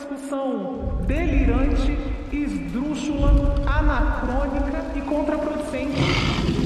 discussão delirante, esdrúxula, anacrônica e contraproducente.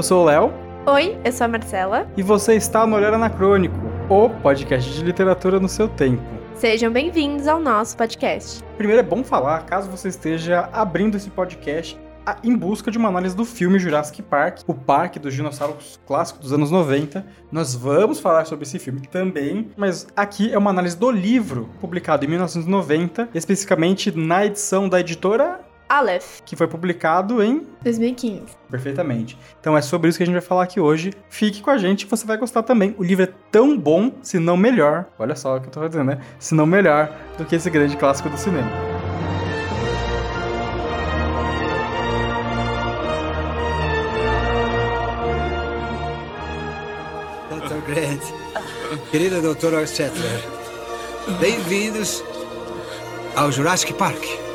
Eu sou o Léo Oi, eu sou a Marcela. e você está no Olhar Anacrônico, o podcast de literatura no seu tempo. Sejam bem-vindos ao nosso podcast. Primeiro é bom falar, caso você esteja abrindo esse podcast em busca de uma análise do filme Jurassic Park, o parque dos dinossauros clássico dos anos 90. Nós vamos falar sobre esse filme também, mas aqui é uma análise do livro, publicado em 1990, especificamente na edição da editora Aleph, que foi publicado em 2015. Perfeitamente. Então é sobre isso que a gente vai falar aqui hoje. Fique com a gente, você vai gostar também. O livro é tão bom, se não melhor. Olha só o que eu tô dizendo, né? Se não melhor do que esse grande clássico do cinema. Dr. Grant, querido Dr. Settler, bem-vindos ao Jurassic Park.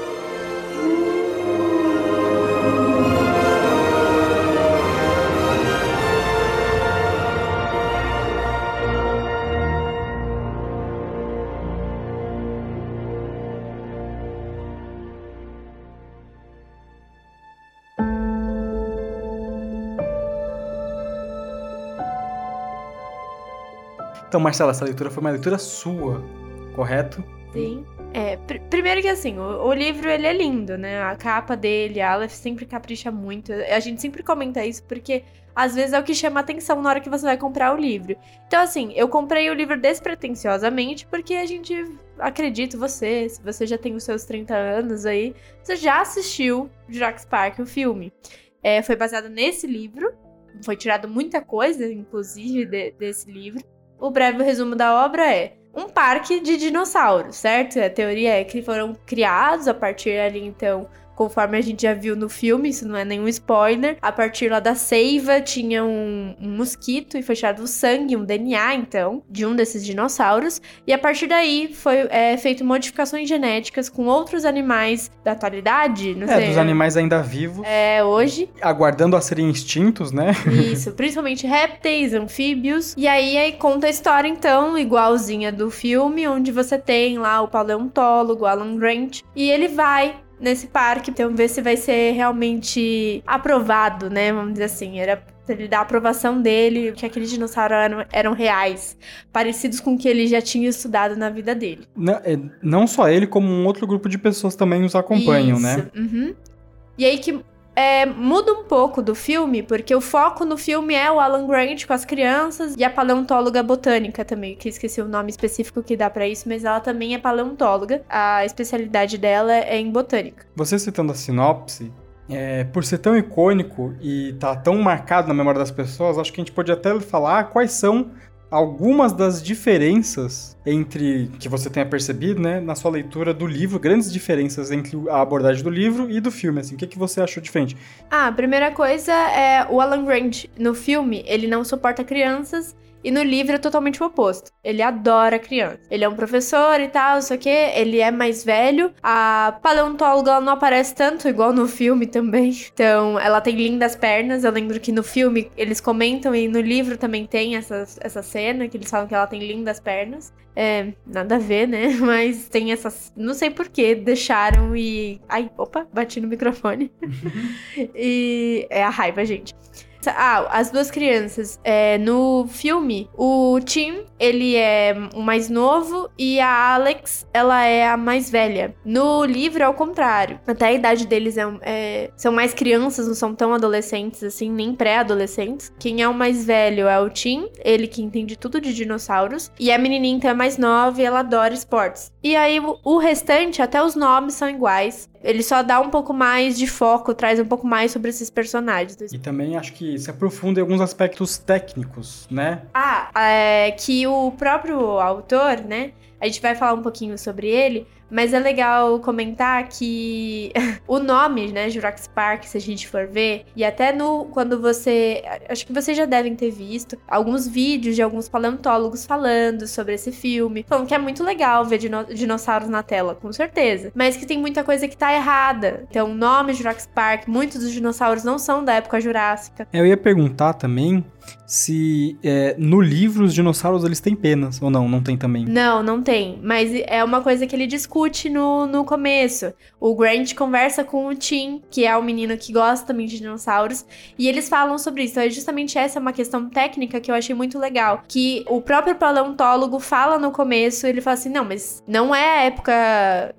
Então, Marcela, essa leitura foi uma leitura sua, correto? Sim. É, pr- primeiro que assim, o, o livro ele é lindo, né? A capa dele, a Aleph sempre capricha muito. A gente sempre comenta isso porque às vezes é o que chama atenção na hora que você vai comprar o livro. Então, assim, eu comprei o livro despretensiosamente porque a gente acredito você, se você já tem os seus 30 anos aí, você já assistiu Jurassic Park, o filme. É, foi baseado nesse livro, foi tirado muita coisa, inclusive, de- desse livro. O breve resumo da obra é um parque de dinossauros, certo? A teoria é que foram criados a partir ali, então, conforme a gente já viu no filme, isso não é nenhum spoiler. A partir lá da seiva tinha um, um mosquito e foi tirado o sangue, um DNA, então, de um desses dinossauros. E a partir daí foi é, feito modificações genéticas com outros animais da atualidade, não É, sei. dos animais ainda vivos, É, hoje. aguardando a serem extintos, né? Isso, principalmente répteis, anfíbios. E aí, aí conta a história, então, igualzinha do filme, onde você tem lá o paleontólogo Alan Grant. E ele vai nesse parque, então ver se vai ser realmente aprovado, né? Vamos dizer assim. Era ele dar a aprovação dele, que aqueles dinossauros eram, eram reais, parecidos com o que ele já tinha estudado na vida dele. Não, é, não só ele, como um outro grupo de pessoas também nos acompanham, né? Isso, uhum. E aí que é, muda um pouco do filme, porque o foco no filme é o Alan Grant com as crianças e a paleontóloga botânica também, que esqueci o nome específico que dá pra isso, mas ela também é paleontóloga. A especialidade dela é em botânica. Você citando a sinopse, é, por ser tão icônico e tá tão marcado na memória das pessoas, acho que a gente pode até falar quais são algumas das diferenças entre que você tenha percebido, né, na sua leitura do livro, grandes diferenças entre a abordagem do livro e do filme, assim, o que, que você achou diferente? Ah, a primeira coisa é o Alan Grant no filme, ele não suporta crianças. E no livro é totalmente o oposto. Ele adora criança. Ele é um professor e tal, só que ele é mais velho. A paleontóloga não aparece tanto, igual no filme também. Então, ela tem lindas pernas. Eu lembro que no filme eles comentam e no livro também tem essa, essa cena que eles falam que ela tem lindas pernas. É, nada a ver, né? Mas tem essas. Não sei por que deixaram e. Ai, opa, bati no microfone. e é a raiva, gente. Ah, as duas crianças. É, no filme, o Tim, ele é o mais novo e a Alex, ela é a mais velha. No livro é o contrário. Até a idade deles é, é- são mais crianças, não são tão adolescentes assim, nem pré-adolescentes. Quem é o mais velho é o Tim, ele que entende tudo de dinossauros. E a menininha então é mais nova e ela adora esportes. E aí o restante, até os nomes são iguais. Ele só dá um pouco mais de foco, traz um pouco mais sobre esses personagens. E também acho que se aprofunda em alguns aspectos técnicos, né? Ah, é, que o próprio autor, né? A gente vai falar um pouquinho sobre ele, mas é legal comentar que o nome, né, Jurassic Park, se a gente for ver, e até no quando você, acho que vocês já devem ter visto alguns vídeos de alguns paleontólogos falando sobre esse filme, falando que é muito legal ver dino dinossauros na tela, com certeza, mas que tem muita coisa que tá errada. Então, o nome Jurassic Park, muitos dos dinossauros não são da época jurássica. Eu ia perguntar também se é, no livro os dinossauros eles têm penas ou não, não tem também. Não, não tem, mas é uma coisa que ele discute no, no começo. O Grant conversa com o Tim, que é o menino que gosta também de dinossauros, e eles falam sobre isso. Então, é justamente essa é uma questão técnica que eu achei muito legal, que o próprio paleontólogo fala no começo, ele fala assim: "Não, mas não é a época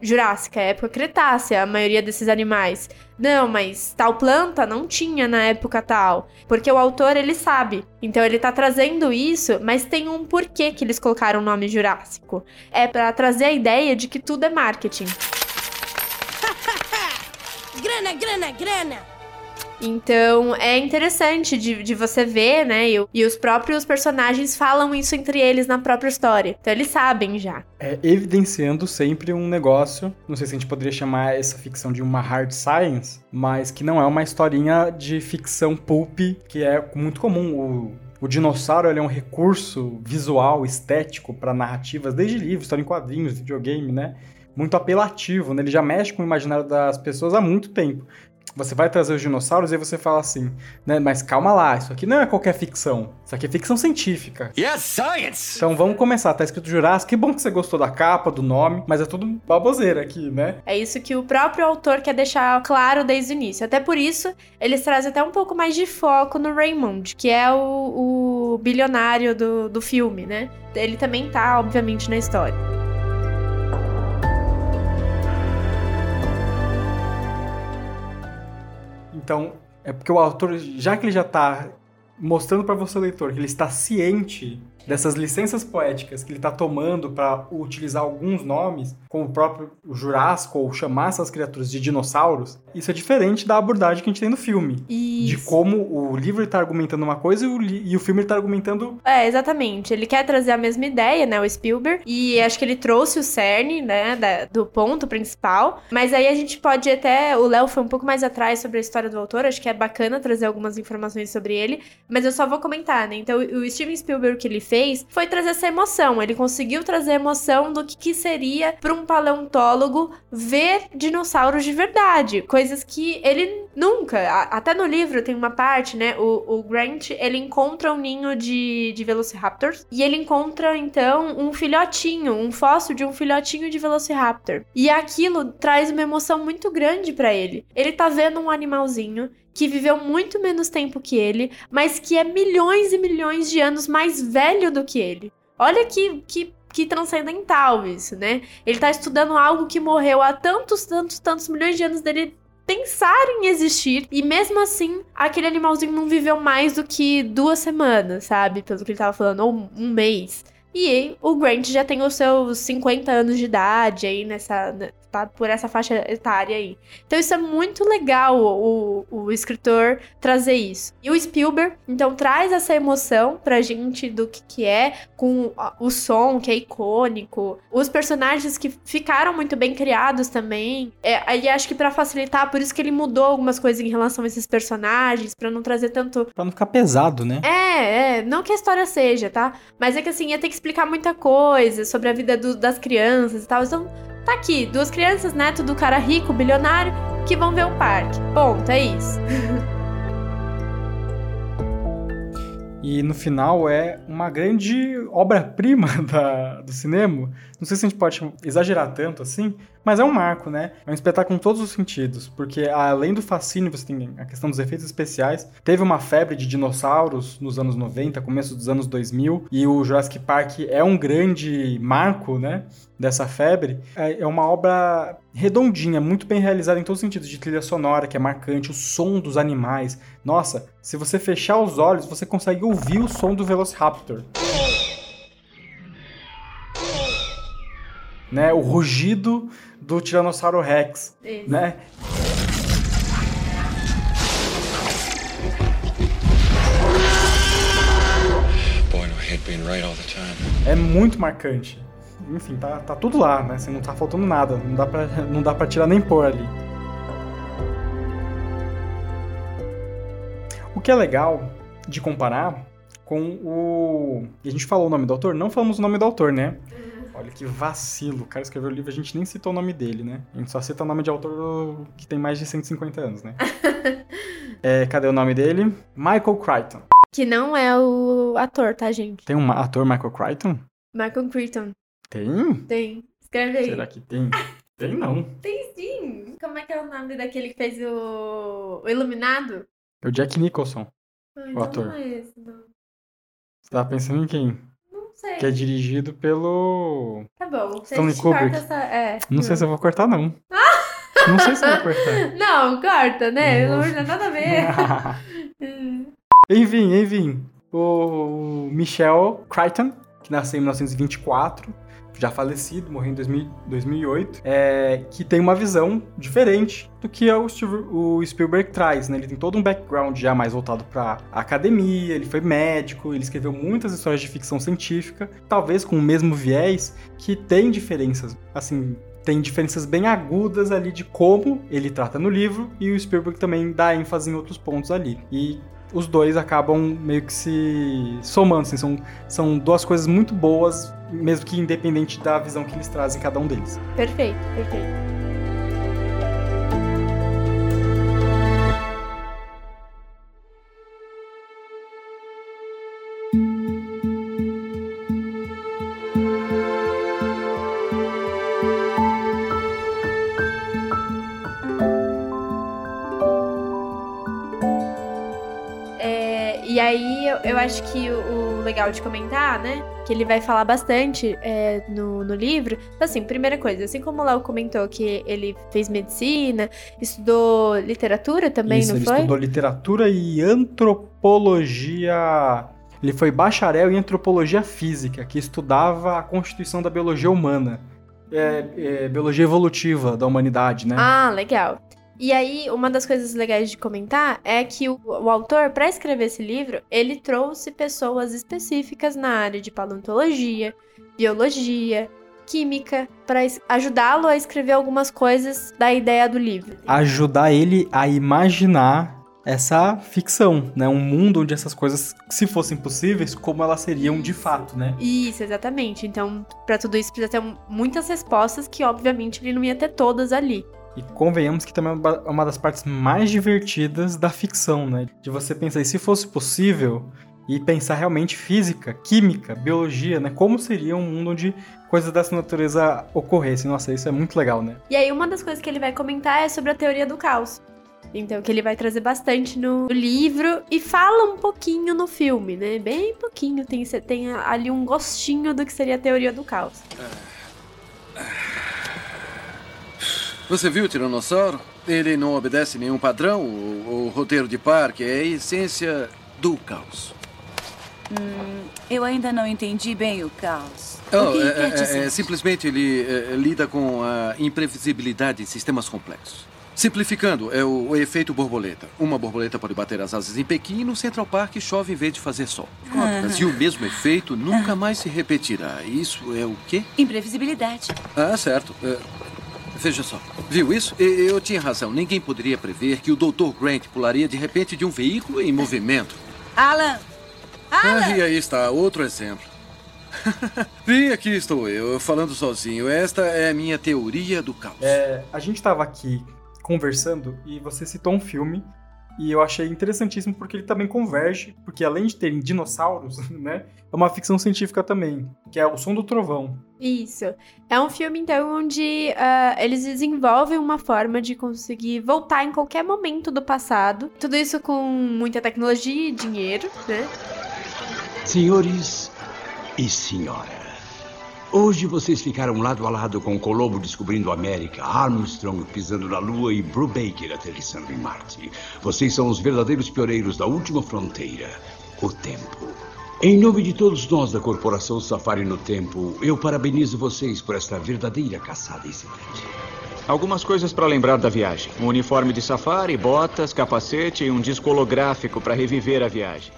jurássica, é a época cretácea, a maioria desses animais. Não, mas tal planta não tinha na época tal. Porque o autor, ele sabe. Então ele tá trazendo isso, mas tem um porquê que eles colocaram o nome Jurássico. É para trazer a ideia de que tudo é marketing. grana, grana, grana! Então é interessante de, de você ver, né? E, e, os próprios personagens falam isso entre eles na própria história. Então eles sabem já. É evidenciando sempre um negócio. Não sei se a gente poderia chamar essa ficção de uma hard science, mas que não é uma historinha de ficção pulp, que é muito comum. O, o dinossauro é um recurso visual, estético para narrativas, desde livros, história em quadrinhos, videogame, né? muito apelativo, né? Ele já mexe com o imaginário das pessoas há muito tempo você vai trazer os dinossauros e você fala assim, né? Mas calma lá, isso aqui não é qualquer ficção. Isso aqui é ficção científica. Yes, science! Então vamos começar. Tá escrito Jurassic. Que bom que você gostou da capa, do nome, mas é tudo baboseira aqui, né? É isso que o próprio autor quer deixar claro desde o início. Até por isso, eles trazem até um pouco mais de foco no Raymond, que é o, o bilionário do, do filme, né? Ele também tá, obviamente, na história. Então, é porque o autor, já que ele já está mostrando para você, leitor, que ele está ciente dessas licenças poéticas que ele está tomando para utilizar alguns nomes, como o próprio Jurássico, ou chamar essas criaturas de dinossauros, isso é diferente da abordagem que a gente tem no filme. Isso. De como o livro está argumentando uma coisa e o, e o filme está argumentando. É, exatamente. Ele quer trazer a mesma ideia, né, o Spielberg, e acho que ele trouxe o cerne, né, da, do ponto principal. Mas aí a gente pode até. O Léo foi um pouco mais atrás sobre a história do autor, acho que é bacana trazer algumas informações sobre ele, mas eu só vou comentar, né? Então, o Steven Spielberg que ele fez fez foi trazer essa emoção. Ele conseguiu trazer a emoção do que, que seria para um paleontólogo ver dinossauros de verdade. Coisas que ele nunca. A, até no livro tem uma parte, né? O, o, Grant ele encontra um ninho de, de Velociraptors e ele encontra então um filhotinho, um fóssil de um filhotinho de Velociraptor. E aquilo traz uma emoção muito grande para ele. Ele tá vendo um animalzinho que viveu muito menos tempo que ele, mas que é milhões e milhões de anos mais velho do que ele. Olha que, que, que transcendental isso, né? Ele tá estudando algo que morreu há tantos, tantos, tantos milhões de anos dele pensar em existir. E mesmo assim, aquele animalzinho não viveu mais do que duas semanas, sabe? Pelo que ele tava falando, ou um mês. E o Grant já tem os seus 50 anos de idade aí nessa, por essa faixa etária aí. Então isso é muito legal o, o, escritor trazer isso. E o Spielberg, então, traz essa emoção pra gente do que, que é, com o som, que é icônico, os personagens que ficaram muito bem criados também. É, aí acho que para facilitar, por isso que ele mudou algumas coisas em relação a esses personagens, para não trazer tanto. Pra não ficar pesado, né? É, é. Não que a história seja, tá? Mas é que assim, ia ter que explicar muita coisa sobre a vida do, das crianças e tal. Então Tá aqui, duas crianças, neto do cara rico, bilionário, que vão ver o parque. Ponto, é isso. E no final é uma grande obra-prima do cinema. Não sei se a gente pode exagerar tanto assim, mas é um marco, né? É um espetáculo em todos os sentidos, porque além do fascínio, você tem a questão dos efeitos especiais. Teve uma febre de dinossauros nos anos 90, começo dos anos 2000, e o Jurassic Park é um grande marco, né? Dessa febre. É, é uma obra redondinha, muito bem realizada em todos os sentidos, de trilha sonora, que é marcante, o som dos animais. Nossa, se você fechar os olhos, você consegue ouvir o som do Velociraptor. Né, o rugido do Tiranossauro Rex, Isso. né? É muito marcante. enfim, tá, tá tudo lá, né? Assim, não tá faltando nada, não dá pra, não dá pra tirar nem pôr ali. O que é legal de comparar com o. E a gente falou o nome do autor? Não falamos o nome do autor, né? Olha que vacilo. O cara escreveu o livro, a gente nem citou o nome dele, né? A gente só cita o nome de autor que tem mais de 150 anos, né? é, cadê o nome dele? Michael Crichton. Que não é o ator, tá, gente? Tem um ator Michael Crichton? Michael Crichton. Tem? Tem. Escreve aí. Será que tem? Tem não. Tem sim. Como é que é o nome daquele que fez o, o Iluminado? É o Jack Nicholson. Ah, então ator. não é esse, não. Você tava pensando em quem? Sei. Que é dirigido pelo. Tá bom. Se Stanley Kubrick. essa... É. Não sei se eu vou cortar, não. não sei se eu vou cortar. Não, corta, né? Não. Não tem nada a ver. Hum. enfim, enfim. O Michel Crichton, que nasceu em 1924, já falecido, morreu em 2000 2008, é, que tem uma visão diferente do que o, Steve- o Spielberg traz, né? Ele tem todo um background já mais voltado para academia, ele foi médico, ele escreveu muitas histórias de ficção científica, talvez com o mesmo viés, que tem diferenças, assim, tem diferenças bem agudas ali de como ele trata no livro e o Spielberg também dá ênfase em outros pontos ali. E os dois acabam meio que se somando, assim, são, são duas coisas muito boas, mesmo que independente da visão que eles trazem cada um deles. Perfeito, perfeito. Acho que o, o legal de comentar, né? Que ele vai falar bastante é, no, no livro. Assim, primeira coisa, assim como o Léo comentou que ele fez medicina, estudou literatura também, Isso, não ele foi? estudou literatura e antropologia. Ele foi bacharel em antropologia física, que estudava a constituição da biologia humana. É, é, biologia evolutiva da humanidade, né? Ah, legal. E aí, uma das coisas legais de comentar é que o, o autor, para escrever esse livro, ele trouxe pessoas específicas na área de paleontologia, biologia, química, para ajudá-lo a escrever algumas coisas da ideia do livro. Ajudar ele a imaginar essa ficção, né? Um mundo onde essas coisas, se fossem possíveis, como elas seriam de fato, né? Isso, exatamente. Então, para tudo isso precisa ter muitas respostas que, obviamente, ele não ia ter todas ali. E convenhamos que também é uma- uma das partes mais divertidas da ficção, né? De você pensar, e se fosse possível, e pensar realmente física, química, biologia, né? Como seria um mundo onde coisas dessa natureza ocorressem. Nossa, isso é muito legal, né? E aí, uma das coisas que ele vai comentar é sobre a teoria do caos. Então, que ele vai trazer bastante no livro e fala um pouquinho no filme, né? Bem pouquinho. Tem, tem ali um gostinho do que seria a teoria do caos. Você viu o Tiranossauro? Ele não obedece nenhum padrão. O, o roteiro de parque é a essência do caos. Eu ainda não entendi bem o caos. Oh, o que é, é- é, simplesmente ele é, lida com a imprevisibilidade em sistemas complexos. Simplificando, é o, o efeito borboleta. Uma borboleta pode bater as asas em Pequim e no Central Park chove em vez de fazer sol. Óperas, E o mesmo efeito nunca mais se repetirá. Isso é o quê? Imprevisibilidade. Ah, certo. Veja só. Viu isso? E- Eu tinha razão. Ninguém poderia prever que o Dr. Grant pularia de repente de um veículo em movimento. Alan! Ah, e aí está, outro exemplo. Vem, aqui estou eu, falando sozinho. Esta é a minha teoria do caos. É, a gente tava aqui conversando e você citou um filme e eu achei interessantíssimo porque ele também converge, porque além de terem dinossauros, né, é uma ficção científica também, que é O Som do Trovão. Isso. É um filme, então, onde ah, eles desenvolvem uma forma de conseguir voltar em qualquer momento do passado. Tudo isso com muita tecnologia e dinheiro, né? Senhores e senhora, hoje vocês ficaram lado a lado com Colombo descobrindo a América, Armstrong pisando na Lua e Brubaker aterrissando em Marte. Vocês são os verdadeiros pioneiros da última fronteira, o tempo. Em nome de todos nós da Corporação Safari no Tempo, eu parabenizo vocês por esta verdadeira caçada excelente. Algumas coisas para lembrar da viagem: um uniforme de safari, botas, capacete e um disco holográfico para reviver a viagem.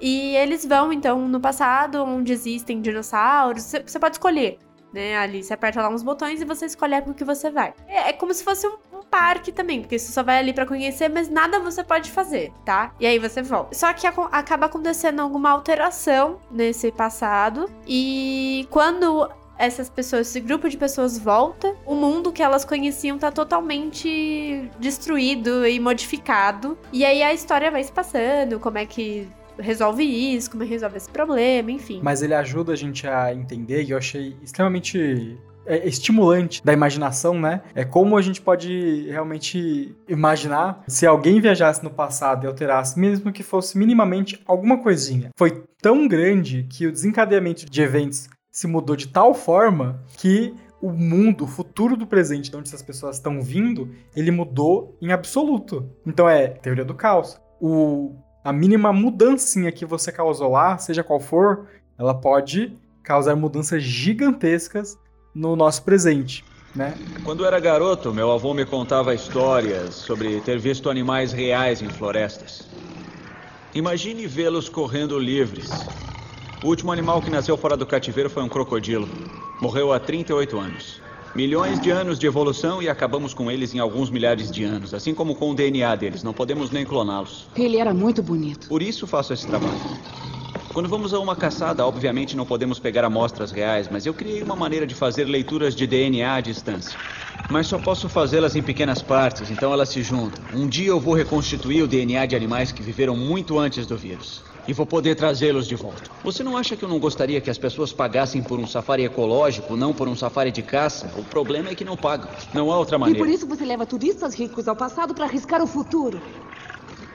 E eles vão, então, no passado, onde existem dinossauros. Você- pode escolher. né? Ali você aperta lá uns botões e você escolhe a época que você vai. É, é como se fosse um, um parque também, porque você só vai ali pra conhecer, mas nada você pode fazer, tá? E aí você volta. Só que aco- acaba acontecendo alguma alteração nesse passado e quando essas pessoas, esse grupo de pessoas volta, o mundo que elas conheciam tá totalmente destruído e modificado. E aí a história vai se passando, como é que resolve isso, como é resolve esse problema, enfim. Mas ele ajuda a gente a entender, e eu achei extremamente é, estimulante da imaginação, né? É como a gente pode realmente imaginar se alguém viajasse no passado e alterasse, mesmo que fosse minimamente alguma coisinha. Foi tão grande que o desencadeamento de eventos se mudou de tal forma que o mundo, o futuro do presente, de onde essas pessoas estão vindo, ele mudou em absoluto. Então é teoria do caos. O, a mínima mudancinha que você causou lá, seja qual for, ela pode causar mudanças gigantescas no nosso presente, né? Quando era garoto, meu avô me contava histórias sobre ter visto animais reais em florestas. Imagine vê-los correndo livres. O último animal que nasceu fora do cativeiro foi um crocodilo. Morreu há 38 anos. Milhões de anos de evolução e acabamos com eles em alguns milhares de anos, assim como com o DNA deles. Não podemos nem cloná-los. Ele era muito bonito. Por isso faço esse trabalho. Quando vamos a uma caçada, obviamente não podemos pegar amostras reais, mas eu criei uma maneira de fazer leituras de DNA à distância. Mas só posso fazê-las em pequenas partes, então elas se juntam. Um dia eu vou reconstituir o DNA de animais que viveram muito antes do vírus. E vou poder trazê-los de volta. Você não acha que eu não gostaria que as pessoas pagassem por um safari ecológico, não por um safari de caça? O problema é que não pagam. Não há outra E maneira. por isso você leva turistas ricos ao passado para arriscar o futuro.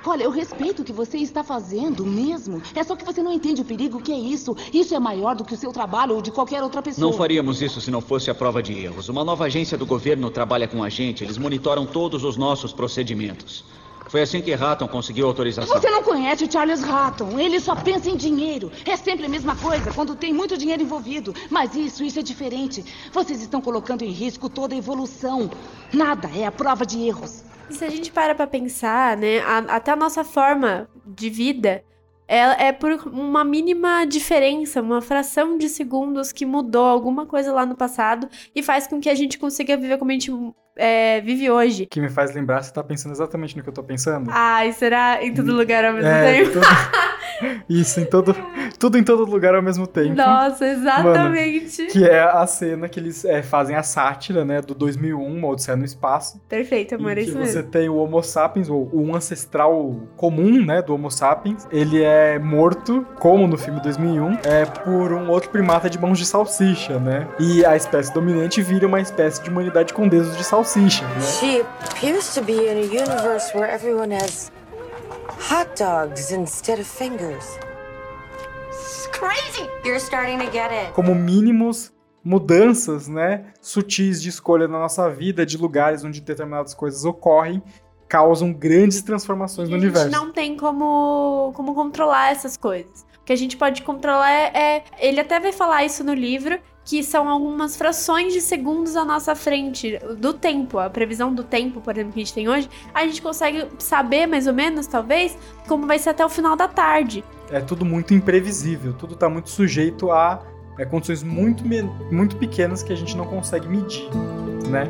Olha, eu respeito o que você está fazendo mesmo. É só que você não entende o perigo que é isso. Isso é maior do que o seu trabalho ou de qualquer outra pessoa. Não faríamos isso se não fosse a prova de erros. Uma nova agência do governo trabalha com a gente. Eles monitoram todos os nossos procedimentos. Foi assim que Ratton conseguiu autorização. Você não conhece o Charles Hatton. Ele só pensa em dinheiro. É sempre a mesma coisa quando tem muito dinheiro envolvido. Mas isso, isso é diferente. Vocês estão colocando em risco toda a evolução. Nada é a prova de erros. E se a gente para pra pensar, né, a- até a nossa forma de vida é, é por uma mínima diferença, uma fração de segundos que mudou alguma coisa lá no passado e faz com que a gente consiga viver como a gente é, vive hoje. Que me faz lembrar, você tá pensando exatamente no que eu tô pensando? Ai, será em todo lugar ao mesmo É, tempo? tudo- Isso, em todo, tudo em todo lugar ao mesmo tempo. Nossa, exatamente. Que é a cena que eles é, fazem a sátira, né, do 2001, Uma Odisseia no Espaço. Perfeito, amor, é que isso você mesmo. tem o Homo sapiens, ou um ancestral comum, né, do Homo sapiens. Ele é morto, como no filme 2001, é por um outro primata de mãos de salsicha, né? E a espécie dominante vira uma espécie de humanidade com dedos de salsicha, né? She appears to be in a universe where everyone has hot dogs instead of fingers. It's crazy! You're starting to get it. como mínimos mudanças, né, sutis de escolha na nossa vida, de lugares onde determinadas coisas ocorrem, causam grandes transformações no a gente universo. não tem como, como controlar essas coisas. O que a gente pode controlar é, é- Ele até vai falar isso no livro, que são algumas frações de segundos à nossa frente do tempo. A previsão do tempo, por exemplo, que a gente tem hoje, a gente consegue saber mais ou menos, talvez, como vai ser até o final da tarde. É tudo muito imprevisível, tudo está muito sujeito a é, condições muito, muito pequenas que a gente não consegue medir, né?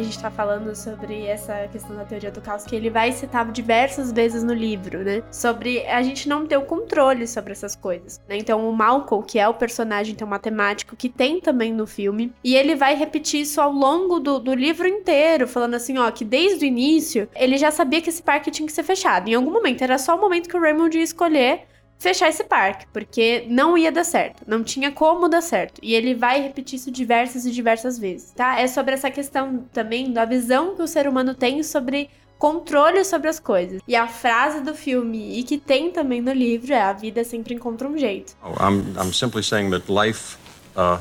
Que a gente tá falando sobre essa questão da teoria do caos, que ele vai citar diversas vezes no livro, né? Sobre a gente não ter o controle sobre essas coisas, né? Então, o Malcolm, que é o personagem então, matemático, que tem também no filme, e ele vai repetir isso ao longo do, do livro inteiro, falando assim, ó, que desde o início, ele já sabia que esse parque tinha que ser fechado. Em algum momento, era só o momento que o Raymond ia escolher fechar esse parque, porque não ia dar certo, não tinha como dar certo. E ele vai repetir isso diversas e diversas vezes, tá? É sobre essa questão também da visão que o ser humano tem sobre controle sobre as coisas. E a frase do filme e que tem também no livro é a vida sempre encontra um jeito. Oh, I'm, I'm simply saying that life uh,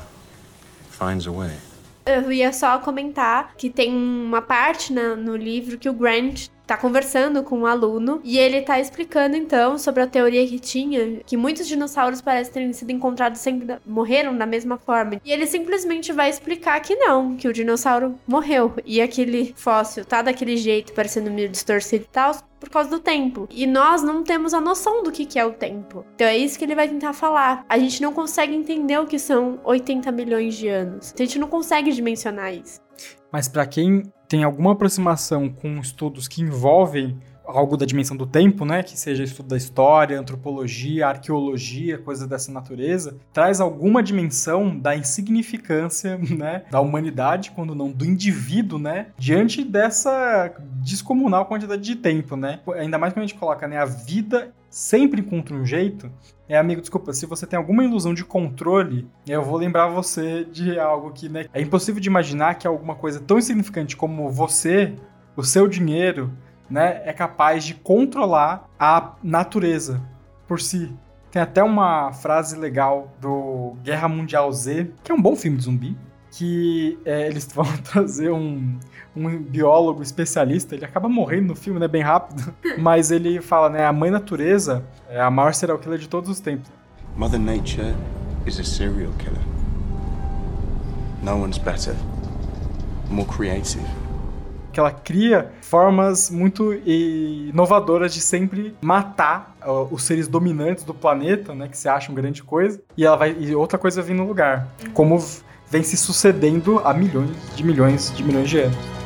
finds a way. Eu ia só comentar que tem uma parte na- no livro que o Grant tá conversando com um aluno e ele tá explicando então sobre a teoria que tinha, que muitos dinossauros parecem terem sido encontrados sempre morreram da mesma forma. E ele simplesmente vai explicar que não, que o dinossauro morreu e aquele fóssil tá daquele jeito, parecendo meio distorcido e tal, por causa do tempo. E nós não temos a noção do que, que é o tempo. Então é isso que ele vai tentar falar. A gente não consegue entender o que são 80 milhões de anos. A gente não consegue dimensionar isso. Mas para quem tem alguma aproximação com estudos que envolvem algo da dimensão do tempo, né, que seja estudo da história, antropologia, arqueologia, coisas dessa natureza, traz alguma dimensão da insignificância, né, da humanidade, quando não do indivíduo, né, diante dessa descomunal quantidade de tempo, né? Ainda mais quando a gente coloca, né, a vida sempre encontra um jeito. É, amigo, desculpa, se você tem alguma ilusão de controle, eu vou lembrar você de algo que, né, é impossível de imaginar que alguma coisa tão insignificante como você, o seu dinheiro, né, é capaz de controlar a natureza por si. Tem até uma frase legal do Guerra Mundial Z, que é um bom filme de zumbi, que é, eles vão trazer um, um biólogo especialista, ele acaba morrendo no filme, né, bem rápido, mas ele fala, né, a mãe natureza é a maior serial killer de todos os tempos. Mother Nature is a serial killer. No one's better, more creative. que ela cria formas muito inovadoras de sempre matar os seres dominantes do planeta, né, que se acham grande coisa, e ela vai e outra coisa vem no lugar, como vem se sucedendo há milhões de milhões de milhões de anos.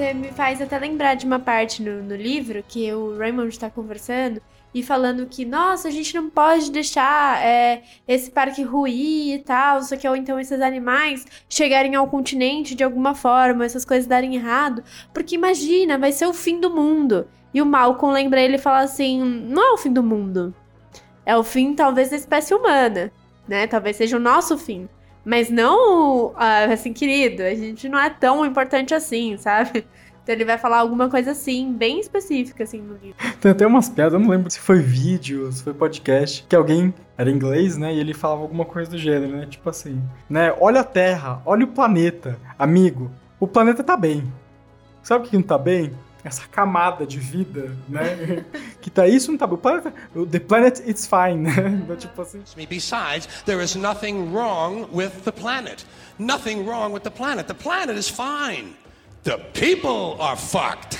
Você me faz até lembrar de uma parte no, no livro que o Raymond está conversando e falando que, nossa, a gente não pode deixar é, esse parque ruir e tal, só que ou então esses animais chegarem ao continente de alguma forma, essas coisas darem errado, porque imagina, vai ser o fim do mundo. E o Malcolm lembra ele e fala assim: não é o fim do mundo. É o fim, talvez, da espécie humana, né? Talvez seja o nosso fim. Mas não, ah, assim, querido, a gente não é tão importante assim, sabe? Então ele vai falar alguma coisa assim, bem específica, assim, no livro. Tem até umas piadas, eu não lembro se foi vídeo, se foi podcast, que alguém era inglês, né, e ele falava alguma coisa do gênero, né, tipo assim, né, olha a Terra, olha o planeta, amigo, o planeta tá bem. Sabe o que não tá bem? Essa camada de vida, né, que tá isso não tá bem. O planeta, the planet is fine, né, Então, tipo assim. Besides, there is nothing wrong with the planet. Nothing wrong with the planet. The planet is fine. The people are fucked.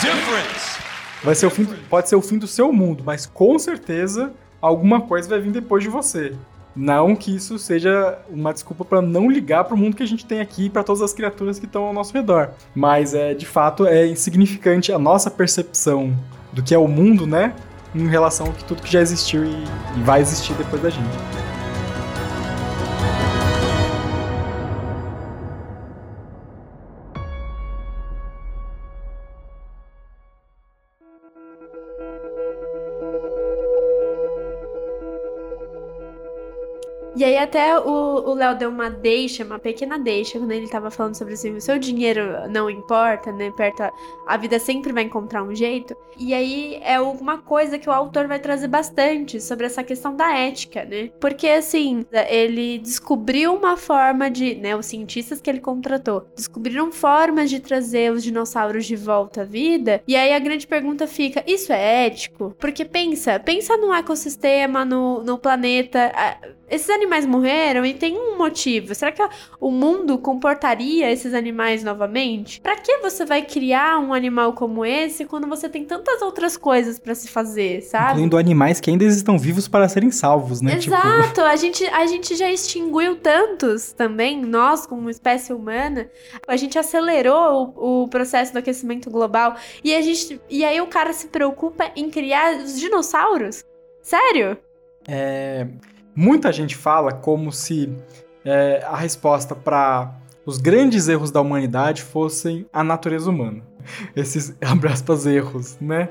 Difference. Vai ser o fim, pode ser o fim do seu mundo, mas com certeza alguma coisa vai vir depois de você. Não que isso seja uma desculpa para não ligar para o mundo que a gente tem aqui e para todas as criaturas que estão ao nosso redor. Mas é de fato é insignificante a nossa percepção do que é o mundo, né? Em relação a tudo que já existiu e, e vai existir depois da gente. E aí até o Léo deu uma deixa, uma pequena deixa, quando ele tava falando sobre assim, o seu dinheiro não importa, né? Perto a, vida sempre vai encontrar um jeito. E aí é alguma coisa que o autor vai trazer bastante sobre essa questão da ética, né? Porque assim, ele descobriu uma forma de, né, os cientistas que ele contratou, descobriram formas de trazer os dinossauros de volta à vida. E aí a grande pergunta fica: isso é ético? Porque pensa, pensa no ecossistema, no, no planeta. Esses animais morreram e tem um motivo. Será que o mundo comportaria esses animais novamente? Pra que você vai criar um animal como esse quando você tem tantas outras coisas pra se fazer, sabe? Incluindo animais que ainda estão vivos para serem salvos, né? Tipo, Exato, a, gente, a gente já extinguiu tantos também, nós como espécie humana, a gente acelerou o, o processo do aquecimento global e a gente e aí o cara se preocupa em criar os dinossauros? Sério? É, muita gente fala como se é, a resposta para os grandes erros da humanidade fossem a natureza humana. Esses, abre aspas, erros, né?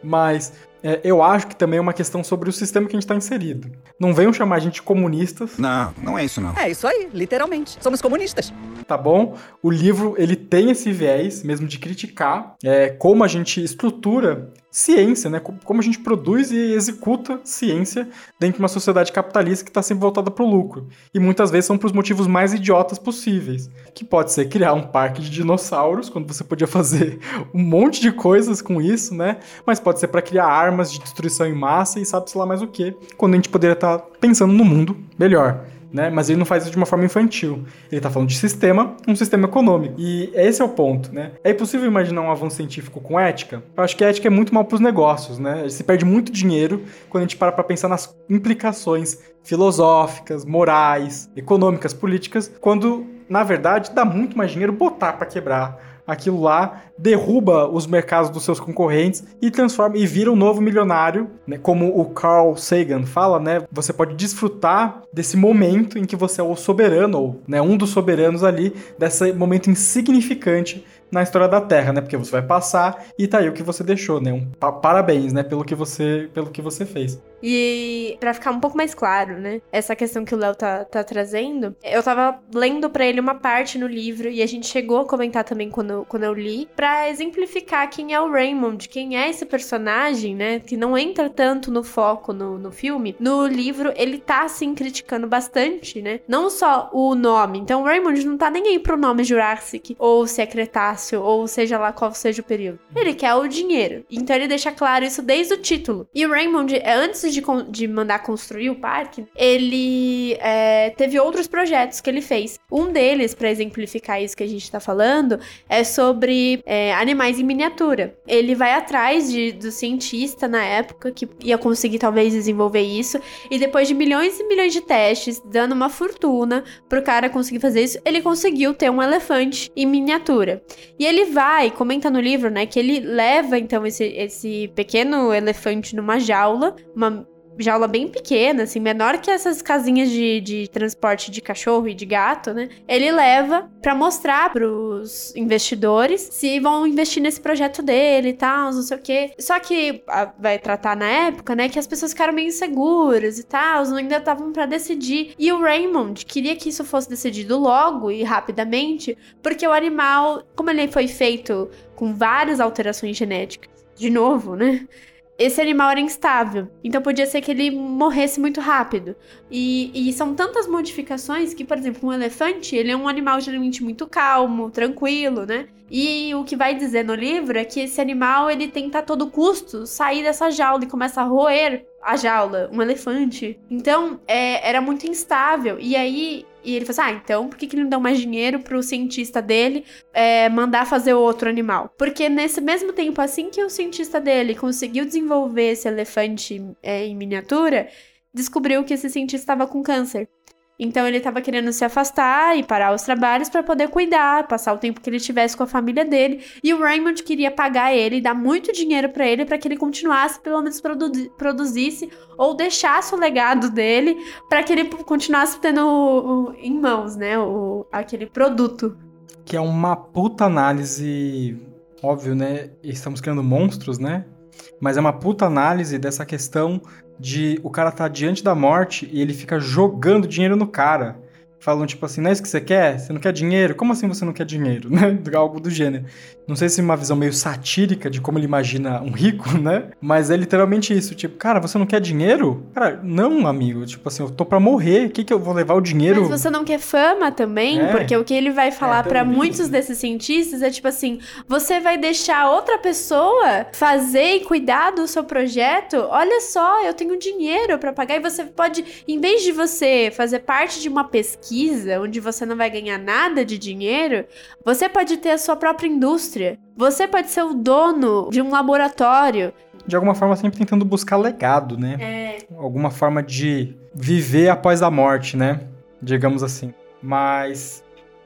Mas é, eu acho que também é uma questão sobre o sistema que a gente está inserido. Não venham chamar a gente de comunistas. Não, não é isso não. É isso aí, literalmente. Somos comunistas. Tá bom? O livro ele tem esse viés mesmo de criticar é, como a gente estrutura ciência, né? Como a gente produz e executa ciência dentro de uma sociedade capitalista que está sempre voltada para o lucro. E muitas vezes são para os motivos mais idiotas possíveis. Que pode ser criar um parque de dinossauros, quando você podia fazer um monte de coisas com isso, né? Mas pode ser para criar armas de destruição em massa e sabe-se lá mais o que, quando a gente poderia estar tá pensando no mundo melhor né? Mas ele não faz isso de uma forma infantil. Ele está falando de sistema, um sistema econômico. E esse é o ponto, né? É impossível imaginar um avanço científico com ética? Eu acho que a ética é muito mal para os negócios, né? Se perde muito dinheiro quando a gente para para pensar nas implicações filosóficas, morais, econômicas, políticas, quando na verdade dá muito mais dinheiro botar para quebrar aquilo lá, derruba os mercados dos seus concorrentes e transforma e vira um novo milionário, né? Como o Carl Sagan fala, né? Você pode desfrutar desse momento em que você é o soberano ou, né, um dos soberanos ali desse momento insignificante na história da Terra, né? Porque você vai passar e tá aí o que você deixou, né? Um parabéns, né, pelo que você pelo que você fez. E para ficar um pouco mais claro, né? Essa questão que o Léo tá, tá trazendo, eu tava lendo para ele uma parte no livro e a gente chegou a comentar também quando, quando eu li, para exemplificar quem é o Raymond, quem é esse personagem, né? Que não entra tanto no foco no, no filme. No livro, ele tá assim criticando bastante, né? Não só o nome. Então, o Raymond não tá nem aí pro nome Jurassic ou se é Cretáceo ou seja lá qual seja o período. Ele quer o dinheiro. Então, ele deixa claro isso desde o título. E o Raymond, antes antes de, de mandar construir o parque, ele é, teve outros projetos que ele fez. Um deles, para exemplificar isso que a gente tá falando, é sobre é, animais em miniatura. Ele vai atrás de, do cientista na época que ia conseguir talvez desenvolver isso, e depois de milhões e milhões de testes, dando uma fortuna pro cara conseguir fazer isso, ele conseguiu ter um elefante em miniatura. E ele vai, comenta no livro, né, que ele leva então esse, esse pequeno elefante numa jaula, uma jaula bem pequena, assim, menor que essas casinhas de, de transporte de cachorro e de gato, né? Ele leva para mostrar pros investidores se vão investir nesse projeto dele e tal, não sei o quê. Só que a, vai tratar na época, né, que as pessoas ficaram meio inseguras e tal, ainda estavam para decidir. E o Raymond queria que isso fosse decidido logo e rapidamente, porque o animal, como ele foi feito com várias alterações genéticas, de novo, né? Esse animal era instável. Então podia ser que ele morresse muito rápido. E, e, são tantas modificações que, por exemplo, um elefante, ele é um animal geralmente muito calmo, tranquilo, né? E o que vai dizer no livro é que esse animal, ele tenta a todo custo sair dessa jaula e começa a roer a jaula, um elefante. Então, é, era muito instável. E aí, e ele falou assim: ah, então por que, que ele não dá mais dinheiro pro cientista dele é, mandar fazer outro animal? Porque nesse mesmo tempo, assim que o cientista dele conseguiu desenvolver esse elefante é, em miniatura, descobriu que esse cientista estava com câncer. Então ele estava querendo se afastar e parar os trabalhos para poder cuidar, passar o tempo que ele tivesse com a família dele. E o Raymond queria pagar ele, dar muito dinheiro para ele para que ele continuasse, pelo menos produ produzisse ou deixasse o legado dele para que ele continuasse tendo o, o, em mãos, né, o, aquele produto. Que é uma puta análise, óbvio, né? Estamos criando monstros, né? Mas é uma puta análise dessa questão de o cara tá diante da morte e ele fica jogando dinheiro no cara. Falam tipo assim, não é isso que você quer? Você não quer dinheiro? Como assim você não quer dinheiro? Né? Algo do gênero. Não sei se é uma visão meio satírica de como ele imagina um rico, né? Mas é literalmente isso. Tipo, cara, você não quer dinheiro? Cara, não, amigo. Tipo assim, eu tô pra morrer. O que que eu vou levar o dinheiro? Mas você não quer fama também? É. Porque o que ele vai falar é, para muitos desses cientistas é tipo assim, você vai deixar outra pessoa fazer e cuidar do seu projeto? Olha só, eu tenho dinheiro para pagar e você pode, em vez de você fazer parte de uma pesquisa onde você não vai ganhar nada de dinheiro, você pode ter a sua própria indústria indústria. Você pode ser o dono de um laboratório. De alguma forma, sempre tentando buscar legado, né? É. Alguma forma de viver após a morte, né? Digamos assim. Mas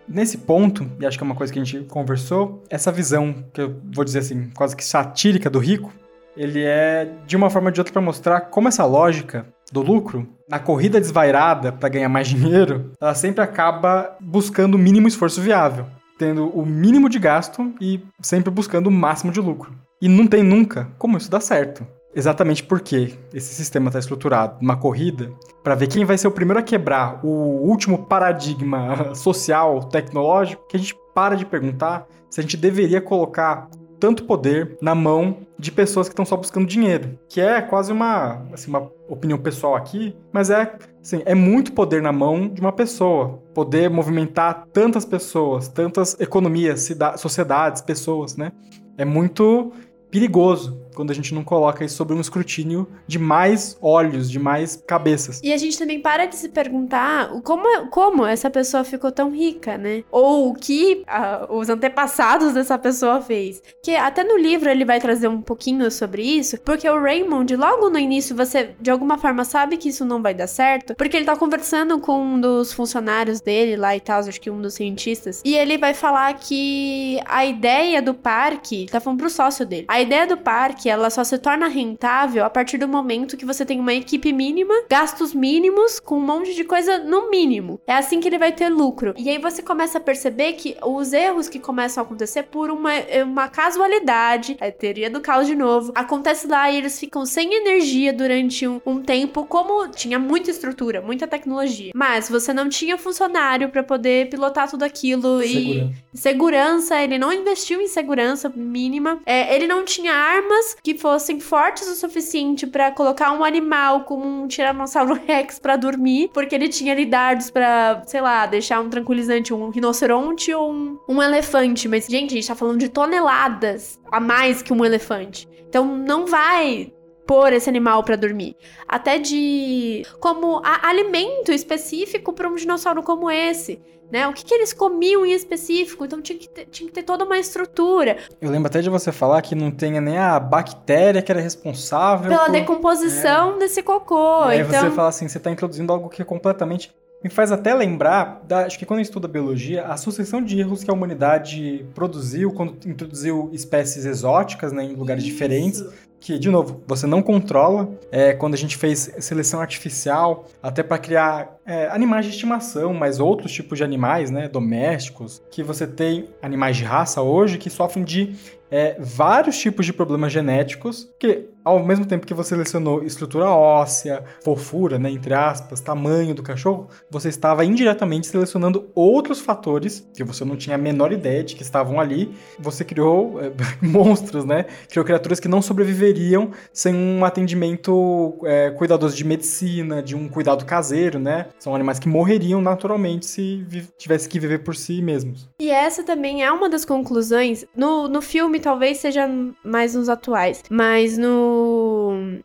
nesse ponto, e acho que é uma coisa que a gente conversou, essa visão, que eu vou dizer assim, quase que satírica do rico, ele é de uma forma ou de outra para mostrar como essa lógica do lucro, na corrida desvairada para ganhar mais dinheiro, ela sempre acaba buscando o mínimo esforço viável tendo o mínimo de gasto e sempre buscando o máximo de lucro. E não tem nunca como isso dar certo. Exatamente porque esse sistema está estruturado numa corrida para ver quem vai ser o primeiro a quebrar o último paradigma social, tecnológico, que a gente para de perguntar se a gente deveria colocar tanto poder na mão de pessoas que estão só buscando dinheiro. Que é quase uma, assim, uma opinião pessoal aqui, mas é, assim, é muito poder na mão de uma pessoa. Poder movimentar tantas pessoas, tantas economias, sociedades, pessoas, né? É muito perigoso quando a gente não coloca isso sobre um escrutínio de mais olhos, de mais cabeças. E a gente também para de se perguntar como, como essa pessoa ficou tão rica, né? Ou o que uh, os antepassados dessa pessoa fez. Que até no livro ele vai trazer um pouquinho sobre isso, porque o Raymond, logo no início, você de alguma forma sabe que isso não vai dar certo, porque ele tá conversando com um dos funcionários dele lá e tal, acho que um dos cientistas, e ele vai falar que a ideia do parque, tá falando pro sócio dele, a ideia do parque que ela só se torna rentável a partir do momento que você tem uma equipe mínima, gastos mínimos, com um monte de coisa no mínimo. É assim que ele vai ter lucro. E aí você começa a perceber que os erros que começam a acontecer por uma, uma casualidade, a teoria do caos de novo, acontece lá e eles ficam sem energia durante um, um tempo, como tinha muita estrutura, muita tecnologia. Mas você não tinha funcionário para poder pilotar tudo aquilo segurança. e segurança, ele não investiu em segurança mínima, é, ele não tinha armas que fossem fortes o suficiente para colocar um animal como um Tiranossauro Rex para dormir, porque ele tinha ali dardos pra, sei lá, deixar um tranquilizante, um rinoceronte ou um, um elefante. Mas, gente, a gente tá falando de toneladas a mais que um elefante. Então não vai pôr esse animal para dormir. Até de como alimento específico para um dinossauro como esse né? O que, que eles comiam em específico, então tinha que, ter, tinha que ter toda uma estrutura. Eu lembro até de você falar que não tenha nem a bactéria que era responsável pela por... decomposição é. desse cocô. É, então... você fala assim, você está introduzindo algo que é completamente me faz até lembrar, da, acho que quando estuda biologia, a sucessão de erros que a humanidade produziu quando introduziu espécies exóticas né, em lugares Isso. diferentes que, de novo, você não controla. É, quando a gente fez seleção artificial, até para criar é, animais de estimação, mas outros tipos de animais, né, domésticos, que você tem animais de raça hoje que sofrem de é, vários tipos de problemas genéticos, que ao mesmo tempo que você selecionou estrutura óssea, fofura, né, entre aspas, tamanho do cachorro, você estava indiretamente selecionando outros fatores que você não tinha a menor ideia de que estavam ali. Você criou é, monstros, né? Criou criaturas que não sobreviveriam sem um atendimento é, cuidadoso de medicina, de um cuidado caseiro, né? São animais que morreriam naturalmente se tivesse que viver por si mesmos. E essa também é uma das conclusões. No, no filme, talvez seja mais nos atuais, mas no,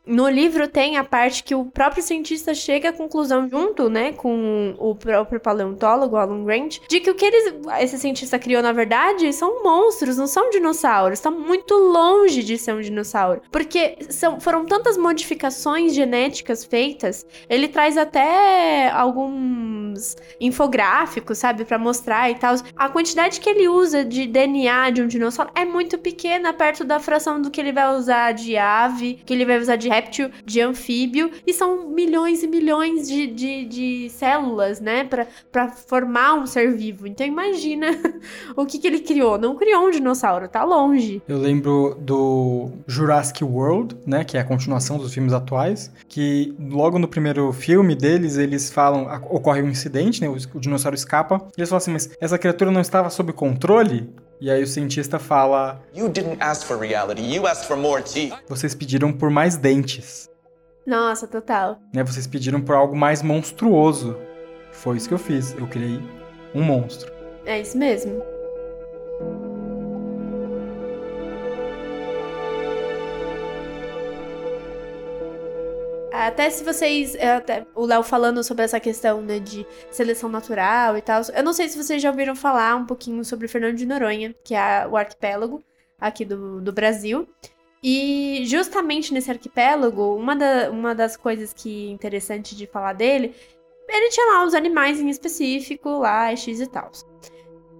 no livro tem a parte que o próprio cientista chega à conclusão, junto, né, com o próprio paleontólogo, Alan Grant, de que o que eles, esse cientista criou, na verdade, são monstros, não são dinossauros. Estão muito longe de ser um dinossauro. Porque são, foram tantas modificações genéticas feitas, ele traz até alguns infográficos, sabe, para mostrar e tal. A quantidade que ele usa de DNA de um dinossauro é muito pequena perto da fração do que ele vai usar de ave, que ele vai usar de réptil, de anfíbio, e são milhões e milhões de, de, de células, né, para formar um ser vivo. Então imagina o que, que ele criou. Não criou um dinossauro, tá longe. Eu lembro do Jurassic World, né, que é a continuação dos filmes atuais, que logo no primeiro filme deles, eles falam falam, ocorre um incidente, né? O, o dinossauro escapa. E eles falam assim, mas essa criatura não estava sob controle? E aí o cientista fala: You didn't ask for reality, you asked for more teeth. Vocês pediram por mais dentes. Nossa, total. Né? Vocês pediram por algo mais monstruoso. Foi isso que eu fiz. Eu criei um monstro. É isso mesmo. Até se vocês. É, até, o Léo falando sobre essa questão né, de seleção natural e tal. Eu não sei se vocês já ouviram falar um pouquinho sobre Fernando de Noronha, que é o arquipélago aqui do, do Brasil. E justamente nesse arquipélago, uma, da, uma das coisas que é interessante de falar dele, ele tinha lá os animais em específico, lá, X e tal.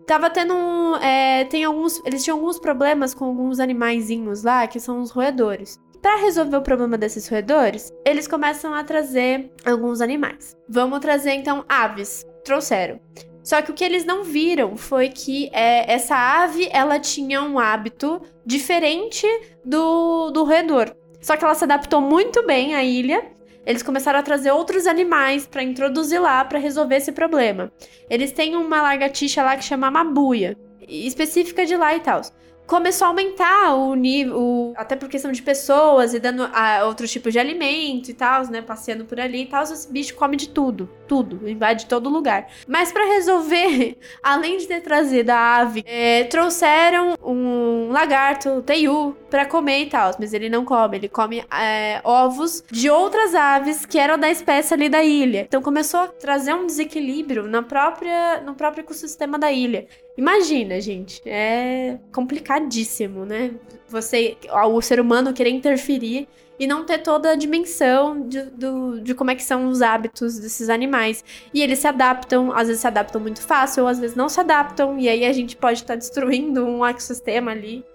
Tava tendo. É, tem alguns. Eles tinham alguns problemas com alguns animaizinhos lá, que são os roedores. Para resolver o problema desses roedores, eles começam a trazer alguns animais. Vamos trazer então aves. Trouxeram. Só que o que eles não viram foi que é, essa ave ela tinha um hábito diferente do, do roedor. Só que ela se adaptou muito bem à ilha. Eles começaram a trazer outros animais para introduzir lá para resolver esse problema. Eles têm uma lagartixa lá que chama mabuia, específica de lá e tal. Começou a aumentar o nível, até por questão de pessoas e dando a, outros tipos de alimento e tal, né? Passeando por ali e tal, esse bicho come de tudo, tudo, invade todo lugar. Mas para resolver, além de ter trazido a ave, é, trouxeram um lagarto, teiu, para comer e tal, mas ele não come, ele come é, ovos de outras aves que eram da espécie ali da ilha. Então começou a trazer um desequilíbrio na própria, no próprio ecossistema da ilha. Imagina, gente, é complicadíssimo, né? Você, o ser humano querer interferir e não ter toda a dimensão de, do, de como é que são os hábitos desses animais. E eles se adaptam, às vezes se adaptam muito fácil, ou às vezes não se adaptam, e aí a gente pode estar tá destruindo um ecossistema ali.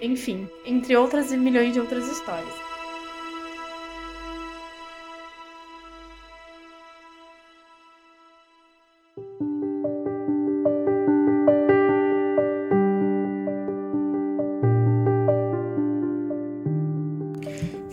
Enfim, entre outras e milhões de outras histórias.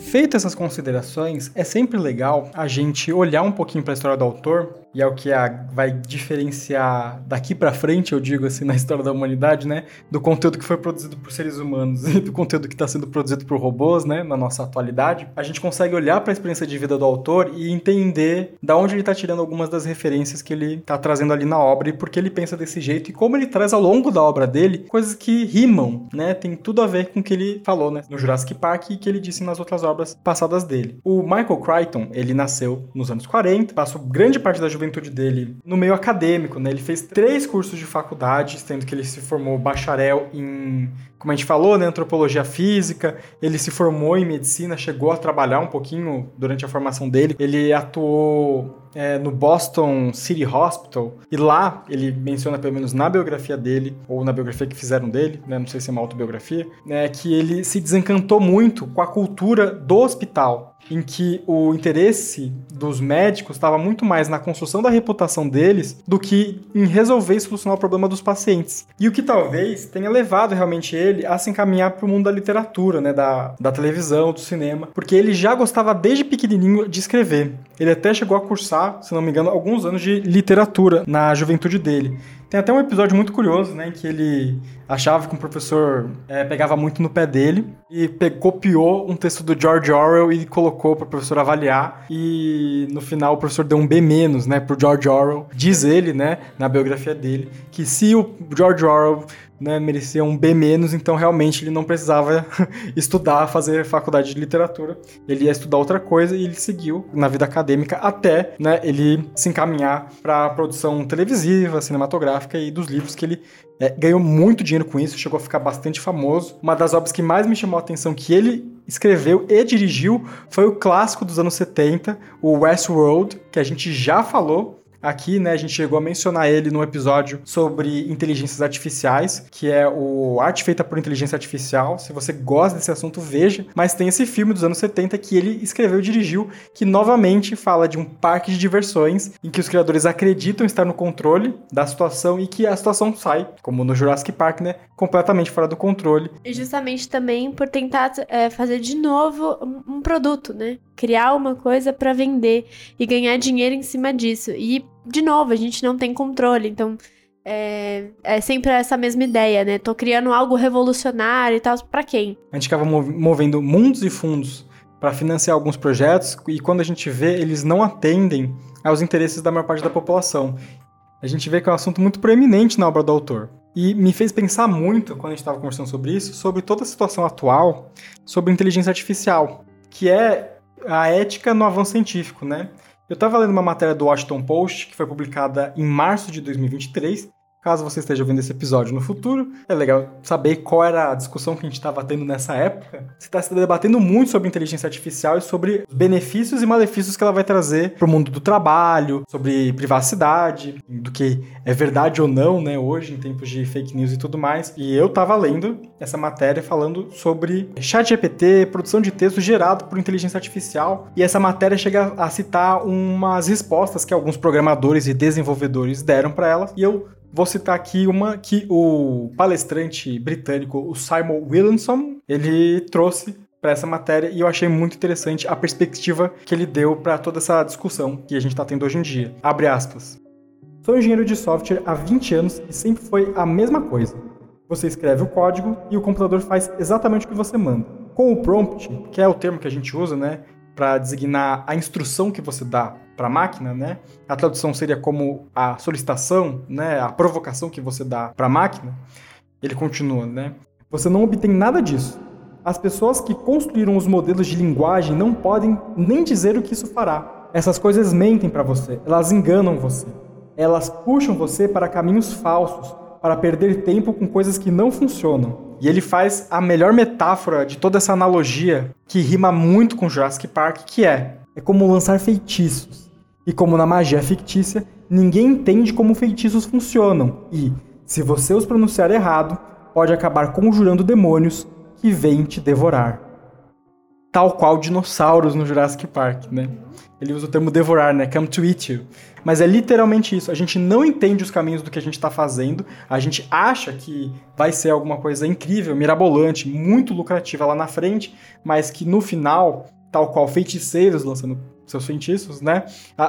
Feito essas considerações, é sempre legal a gente olhar um pouquinho para a história do autor, e é o que a, vai diferenciar daqui para frente, eu digo assim, na história da humanidade, né, do conteúdo que foi produzido por seres humanos e do conteúdo que está sendo produzido por robôs, né, na nossa atualidade. A gente consegue olhar para a experiência de vida do autor e entender da onde ele está tirando algumas das referências que ele está trazendo ali na obra e por que ele pensa desse jeito e como ele traz ao longo da obra dele coisas que rimam, né, tem tudo a ver com o que ele falou, né, no Jurassic Park e que ele disse nas outras obras obras passadas dele. O Michael Crichton, ele nasceu nos anos 40, passou grande parte da juventude dele no meio acadêmico, né? Ele fez três cursos de faculdade, sendo que ele se formou bacharel em como a gente falou, né, antropologia física, ele se formou em medicina, chegou a trabalhar um pouquinho durante a formação dele. Ele atuou é, no Boston City Hospital e lá ele menciona, pelo menos na biografia dele, ou na biografia que fizeram dele, né, não sei se é uma autobiografia, né, que ele se desencantou muito com a cultura do hospital em que o interesse dos médicos estava muito mais na construção da reputação deles do que em resolver e solucionar o problema dos pacientes. E o que talvez tenha levado realmente ele a se encaminhar para o mundo da literatura, né, da, da televisão, do cinema, porque ele já gostava desde pequenininho de escrever. Ele até chegou a cursar, se não me engano, alguns anos de literatura na juventude dele. Tem até um episódio muito curioso, né, que ele achava que um professor é, pegava muito no pé dele e copiou um texto do George Orwell e colocou para o professor avaliar e no final o professor deu um B menos, né, pro George Orwell. Diz ele, né, na biografia dele, que se o George Orwell né, merecia um B então realmente ele não precisava estudar, fazer faculdade de literatura. Ele ia estudar outra coisa e ele seguiu na vida acadêmica até né, ele se encaminhar para a produção televisiva, cinematográfica e dos livros que ele é, ganhou muito dinheiro com isso, chegou a ficar bastante famoso. Uma das obras que mais me chamou a atenção que ele escreveu e dirigiu foi o clássico dos anos 70, o Westworld, que a gente já falou Aqui, né, a gente chegou a mencionar ele no episódio sobre inteligências artificiais, que é o Arte Feita por Inteligência Artificial. Se você gosta desse assunto, veja. Mas tem esse filme dos anos 70 que ele escreveu e dirigiu, que novamente fala de um parque de diversões em que os criadores acreditam estar no controle da situação e que a situação sai, como no Jurassic Park, né, completamente fora do controle. E justamente também por tentar é, fazer de novo um, produto, né? Criar uma coisa para vender e ganhar dinheiro em cima disso. E, de novo, a gente não tem controle. Então, é, é sempre essa mesma ideia, né? Tô criando algo revolucionário e tal. Para quem? A gente acaba movendo mundos e fundos para financiar alguns projetos e quando a gente vê, eles não atendem aos interesses da maior parte da população. A gente vê que é um assunto muito proeminente na obra do autor. E me fez pensar muito, quando a gente estava conversando sobre isso, sobre toda a situação atual sobre inteligência artificial, que é a ética no avanço científico, né? Eu estava lendo uma matéria do Washington Post, que foi publicada em março de 2023, Caso você esteja vendo esse episódio no futuro, é legal saber qual era a discussão que a gente estava tendo nessa época. Você está se debatendo muito sobre inteligência artificial e sobre os benefícios e malefícios que ela vai trazer para o mundo do trabalho, sobre privacidade, do que é verdade ou não, né, hoje, em tempos de fake news e tudo mais. E eu estava lendo essa matéria falando sobre chat GPT, produção de texto gerado por inteligência artificial. E essa matéria chega a citar umas respostas que alguns programadores e desenvolvedores deram para ela. E eu Vou citar aqui uma que o palestrante britânico, o Simon Williamson, ele trouxe para essa matéria e eu achei muito interessante a perspectiva que ele deu para toda essa discussão que a gente está tendo hoje em dia. Abre aspas. Sou engenheiro de software há 20 anos e sempre foi a mesma coisa. Você escreve o código e o computador faz exatamente o que você manda. Com o prompt, que é o termo que a gente usa, né, para designar a instrução que você dá para a máquina, né? A tradução seria como a solicitação, né, a provocação que você dá para a máquina. Ele continua, né? Você não obtém nada disso. As pessoas que construíram os modelos de linguagem não podem nem dizer o que isso fará. Essas coisas mentem para você, elas enganam você. Elas puxam você para caminhos falsos, para perder tempo com coisas que não funcionam. E ele faz a melhor metáfora de toda essa analogia que rima muito com Jurassic Park, que é: é como lançar feitiços. E como na magia fictícia, ninguém entende como feitiços funcionam. E, se você os pronunciar errado, pode acabar conjurando demônios que vêm te devorar. Tal qual dinossauros no Jurassic Park, né? Ele usa o termo devorar, né? Come to eat you. Mas é literalmente isso. A gente não entende os caminhos do que a gente está fazendo. A gente acha que vai ser alguma coisa incrível, mirabolante, muito lucrativa lá na frente, mas que no final, tal qual feiticeiros lançando seus feitiços, né?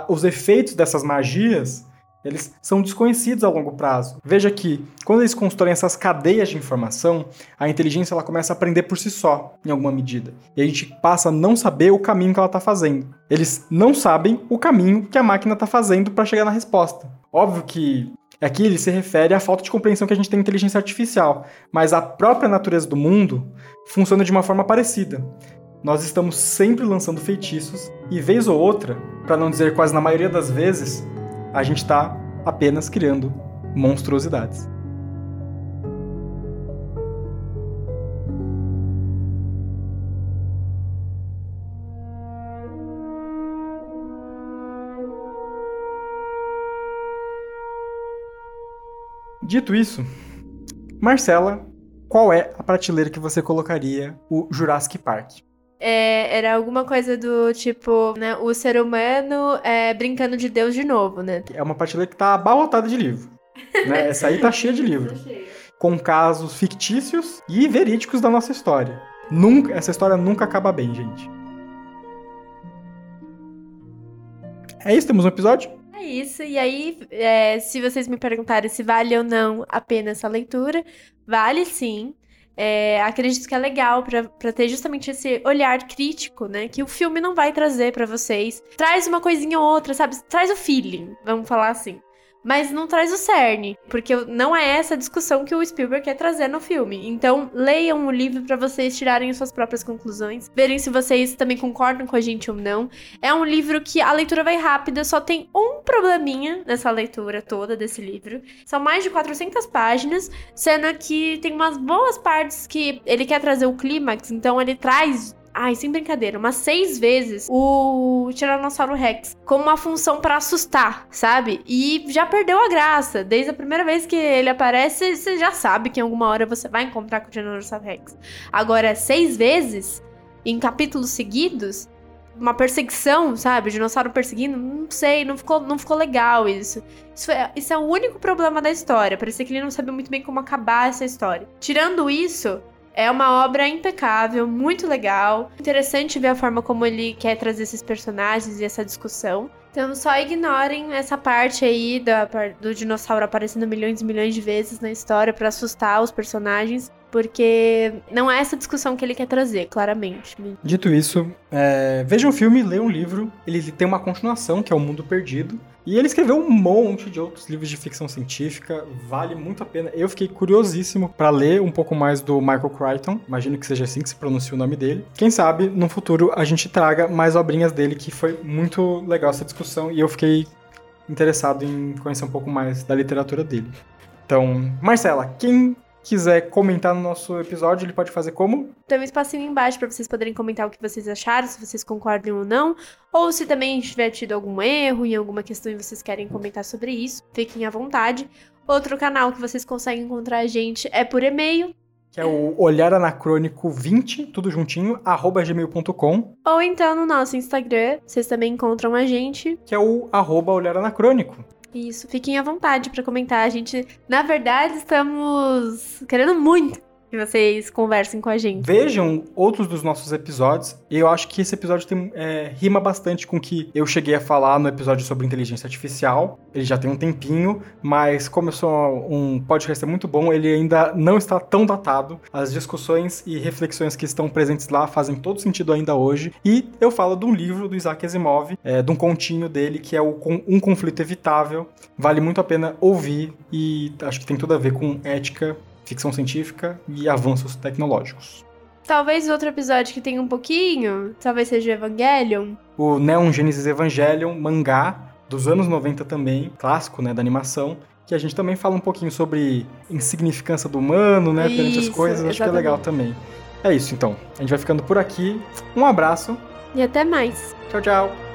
Os efeitos dessas magias eles são desconhecidos a longo prazo. Veja que, quando eles constroem essas cadeias de informação, a inteligência ela começa a aprender por si só, em alguma medida. E a gente passa a não saber o caminho que ela está fazendo. Eles não sabem o caminho que a máquina está fazendo para chegar na resposta. Óbvio que aqui ele se refere à falta de compreensão que a gente tem em inteligência artificial, mas a própria natureza do mundo funciona de uma forma parecida. Nós estamos sempre lançando feitiços e, vez ou outra, para não dizer quase na maioria das vezes, a gente está apenas criando monstruosidades. Dito isso, Marcela, qual é a prateleira que você colocaria o Jurassic Park? É, era alguma coisa do tipo, né? O ser humano é, brincando de Deus de novo, né? É uma prateleira que tá abarrotada de livro. Né? Essa aí tá cheia de livro. com casos fictícios e verídicos da nossa história. Nunca, essa história nunca acaba bem, gente. É isso, temos um episódio? É isso. E aí, é, se vocês me perguntarem se vale ou não a pena essa leitura, vale sim. É, acredito que é legal para ter justamente esse olhar crítico, né? Que o filme não vai trazer para vocês. Traz uma coisinha ou outra, sabe? Traz o feeling, vamos falar assim mas não traz o cerne, porque não é essa discussão que o Spielberg quer trazer no filme. Então, leiam o livro para vocês tirarem suas próprias conclusões, verem se vocês também concordam com a gente ou não. É um livro que a leitura vai rápida, só tem um probleminha nessa leitura toda desse livro. São mais de 400 páginas, sendo que tem umas boas partes que ele quer trazer o clímax, então ele traz Ai, sem brincadeira, umas seis vezes o Tiranossauro Rex como uma função para assustar, sabe? E já perdeu a graça. Desde a primeira vez que ele aparece, você já sabe que em alguma hora você vai encontrar com o Tiranossauro Rex. Agora, seis vezes, em capítulos seguidos, uma perseguição, sabe? O dinossauro perseguindo, não sei, não ficou, não ficou legal isso. Isso é, isso é o único problema da história. Parecia que ele não sabia muito bem como acabar essa história. Tirando isso, é uma obra impecável, muito legal. Interessante ver a forma como ele quer trazer esses personagens e essa discussão. Então só ignorem essa parte aí da, do dinossauro aparecendo milhões e milhões de vezes na história para assustar os personagens, porque não é essa discussão que ele quer trazer, claramente. Dito isso, é, veja um filme, leia um livro. Ele tem uma continuação, que é O Mundo Perdido. E ele escreveu um monte de outros livros de ficção científica, vale muito a pena. Eu fiquei curiosíssimo para ler um pouco mais do Michael Crichton, imagino que seja assim que se pronuncia o nome dele. Quem sabe no futuro a gente traga mais obrinhas dele, que foi muito legal essa discussão e eu fiquei interessado em conhecer um pouco mais da literatura dele. Então, Marcela, quem quiser comentar no nosso episódio, ele pode fazer como? Tem um espacinho embaixo para vocês poderem comentar o que vocês acharam, se vocês concordam ou não, ou se também tiver tido algum erro em alguma questão e vocês querem comentar sobre isso, fiquem à vontade. Outro canal que vocês conseguem encontrar a gente é por e-mail, que é o Olhar Anacrônico 20, tudo juntinho, arroba gmail.com. Ou então no nosso Instagram, vocês também encontram a gente. Que é o arroba Olhar Anacrônico. Isso, fiquem à vontade para comentar. A gente, na verdade, estamos querendo muito que vocês conversem com a gente. Vejam outros dos nossos episódios. E eu acho que esse episódio tem, é, rima bastante com o que eu cheguei a falar no episódio sobre inteligência artificial. Ele já tem um tempinho, mas como eu sou um podcast muito bom, ele ainda não está tão datado. As discussões e reflexões que estão presentes lá fazem todo sentido ainda hoje. E eu falo de um livro do Isaac Asimov, é, de um continho dele, que é o Um Conflito Evitável. Vale muito a pena ouvir e acho que tem tudo a ver com ética ficção científica e avanços tecnológicos. Talvez outro episódio que tenha um pouquinho, talvez seja o Evangelion. O Neon Genesis Evangelion, mangá dos anos 90 também, clássico, né, da animação, que a gente também fala um pouquinho sobre insignificância do humano, né, perante as coisas, acho que é legal também. É isso então. A gente vai ficando por aqui. Um abraço e até mais. Tchau, tchau.